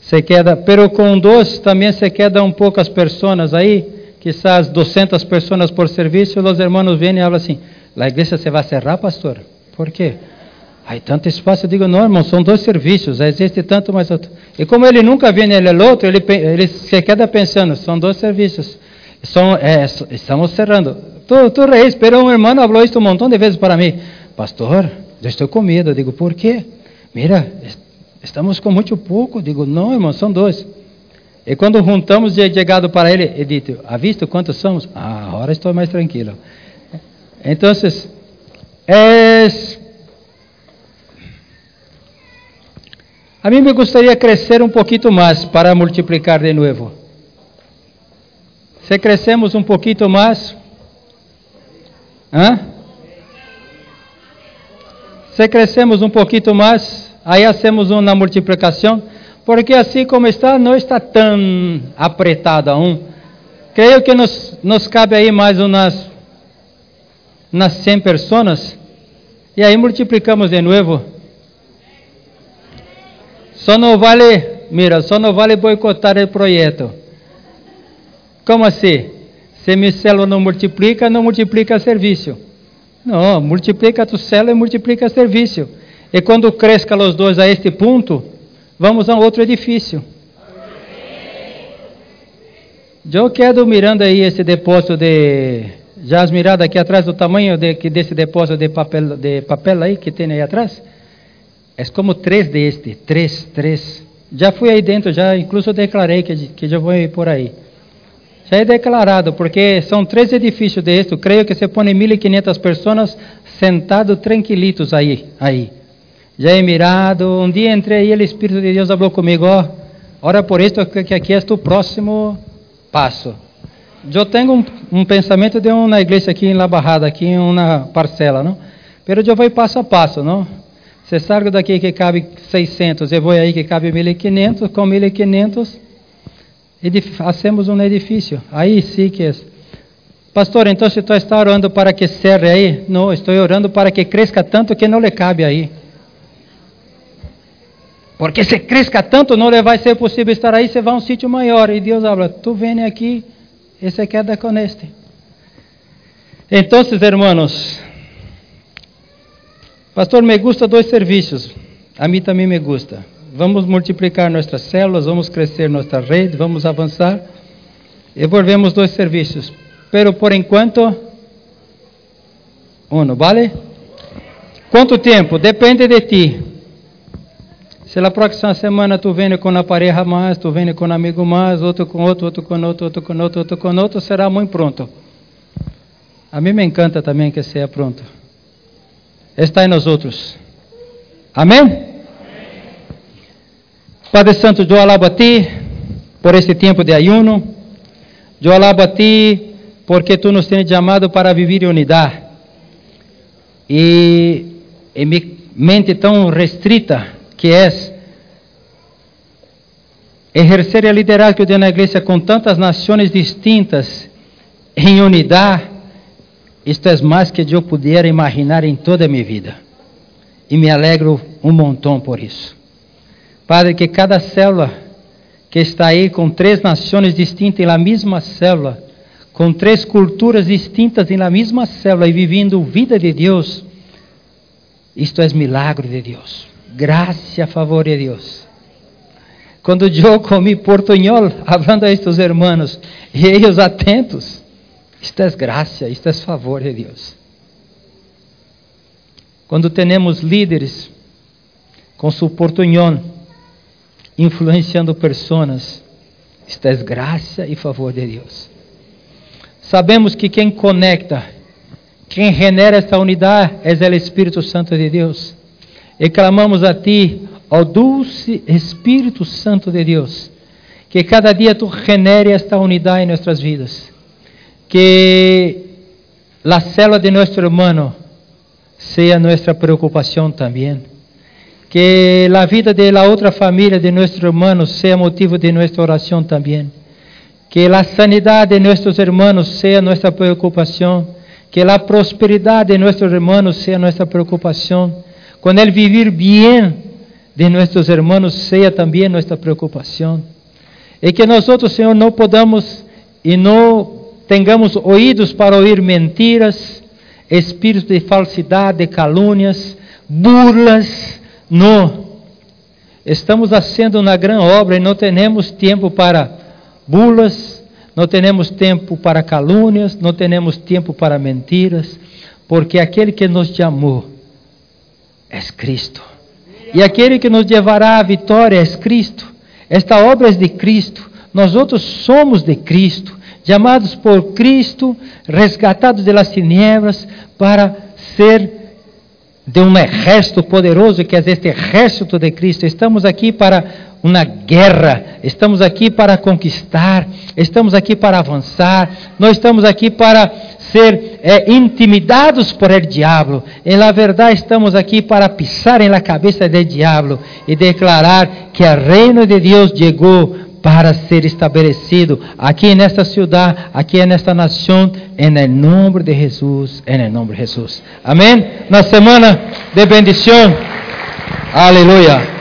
se queda, pero com dois também se quedam poucas pessoas aí, quizás 200 pessoas por serviço, os irmãos vêm e falam assim, a igreja se vai cerrar, pastor? Por quê? Há tanto espaço, eu digo, não, irmão, são dois serviços, existe tanto mais outro. E como ele nunca vem ele é outro, ele, ele se queda pensando, são dois serviços, são, é, estamos cerrando. Tu, tu pero um irmão falou isso um montão de vezes para mim, pastor, eu estou com medo, eu digo, por quê? Mira, Estamos com muito pouco. Digo, não, irmão, são dois. E quando juntamos de chegado para ele, ele disse, ha visto quantos somos? Ah, agora estou mais tranquilo. Então, é... A mim me gostaria crescer um pouquinho mais para multiplicar de novo. Se crescemos um pouquinho mais, hã? Se crescemos um pouquinho mais, Aí hacemos uma multiplicação, porque assim como está, não está tão apertado aún. Creio que nos, nos cabe aí mais umas, umas 100 pessoas, e aí multiplicamos de novo. Só não vale, mira, só não vale boicotar o projeto. Como assim? Se minha célula não multiplica, não multiplica serviço. Não, multiplica tu célula e multiplica serviço. E quando cresça os dois a este ponto, vamos a outro edifício. Eu quero mirando aí esse depósito de. Já as miradas aqui atrás do tamanho de, desse depósito de papel, de papel aí que tem aí atrás? É como três deste, três, três. Já fui aí dentro, já incluso declarei que, que já vou ir por aí. Já é declarado, porque são três edifícios deste. Creio que se põe 1.500 pessoas sentados tranquilitos aí, aí já he mirado, um dia entrei e o Espírito de Deus falou comigo, ó, ora por isto que aqui é o próximo passo. Eu tenho um, um, pensamento de uma igreja aqui em La Barrada, aqui em uma parcela, não? Pero eu vou passo a passo, não? Se salgo daqui que cabe 600, eu vou aí que cabe 1500, com 1500 fazemos um edifício. Aí sim que é. Pastor, então se tu está orando para que cerre aí? Não, estou orando para que cresça tanto que não lhe cabe aí. Porque se cresca tanto, não vai ser possível estar aí, você vai a um sítio maior. E Deus habla, tu vem aqui e se queda com este. Então, hermanos, pastor, me gusta dois serviços. A mim também me gusta. Vamos multiplicar nossas células, vamos crescer nossa rede, vamos avançar. E volvemos dois serviços. Pero por enquanto, um, vale? Quanto tempo? Depende de ti. Se na próxima semana tu vem com a pareja mais, tu vem com um amigo mais, outro com outro, outro com outro, outro com outro, outro com outro, será muito pronto. A mim me encanta também que seja pronto. está em nós outros. Amém? Padre Santo, eu alabo a Ti por este tempo de ayuno. Eu alabo a Ti porque Tu nos tens chamado para viver em unidade. E em minha mente tão restrita que é exercer a liderazgo de uma igreja com tantas nações distintas em unidade, isto é mais que eu puder imaginar em toda a minha vida. E me alegro um montão por isso. Padre, que cada célula que está aí com três nações distintas la mesma célula, com três culturas distintas la mesma célula e vivendo vida de Deus, isto é milagre de Deus. Graça favor de Deus. Quando eu comi portunhol, falando a estes hermanos, e eles atentos, isto é graça, isto é favor de Deus. Quando temos líderes com seu portunhol, influenciando pessoas, isto é graça e favor de Deus. Sabemos que quem conecta, quem genera esta unidade é o Espírito Santo de Deus. E clamamos a Ti, ó dulce Espírito Santo de Deus, que cada dia Tu genere esta unidade em nossas vidas que a célula de nosso hermano seja nossa preocupação também. Que a vida de la outra família de nosso hermano seja motivo de nossa oração também. Que a sanidade de nossos hermanos seja nossa preocupação. Que a prosperidade de nossos hermanos seja nossa preocupação. Quando ele viver bem de nossos hermanos seja também nossa preocupação. E que nós Senhor, não podamos e não Tengamos ouídos para ouvir mentiras, espíritos de falsidade, de calúnias, burlas. Não. Estamos fazendo uma grande obra e não temos tempo para burlas, não temos tempo para calúnias, não temos tempo para mentiras, porque aquele que nos chamou é Cristo. E aquele que nos levará à vitória é Cristo. Esta obra é de Cristo. Nós outros somos de Cristo chamados por Cristo, resgatados de las tinieblas, para ser de um exército poderoso que é este exército de Cristo. Estamos aqui para uma guerra, estamos aqui para conquistar, estamos aqui para avançar, nós estamos aqui para ser é, intimidados por el diabo. E na verdade estamos aqui para pisar em la cabeça del diabo e declarar que o reino de Deus chegou para ser estabelecido aqui nesta cidade, aqui nesta nação, em nome de Jesus, em nome de Jesus. Amém? Na semana de bendição. Aleluia.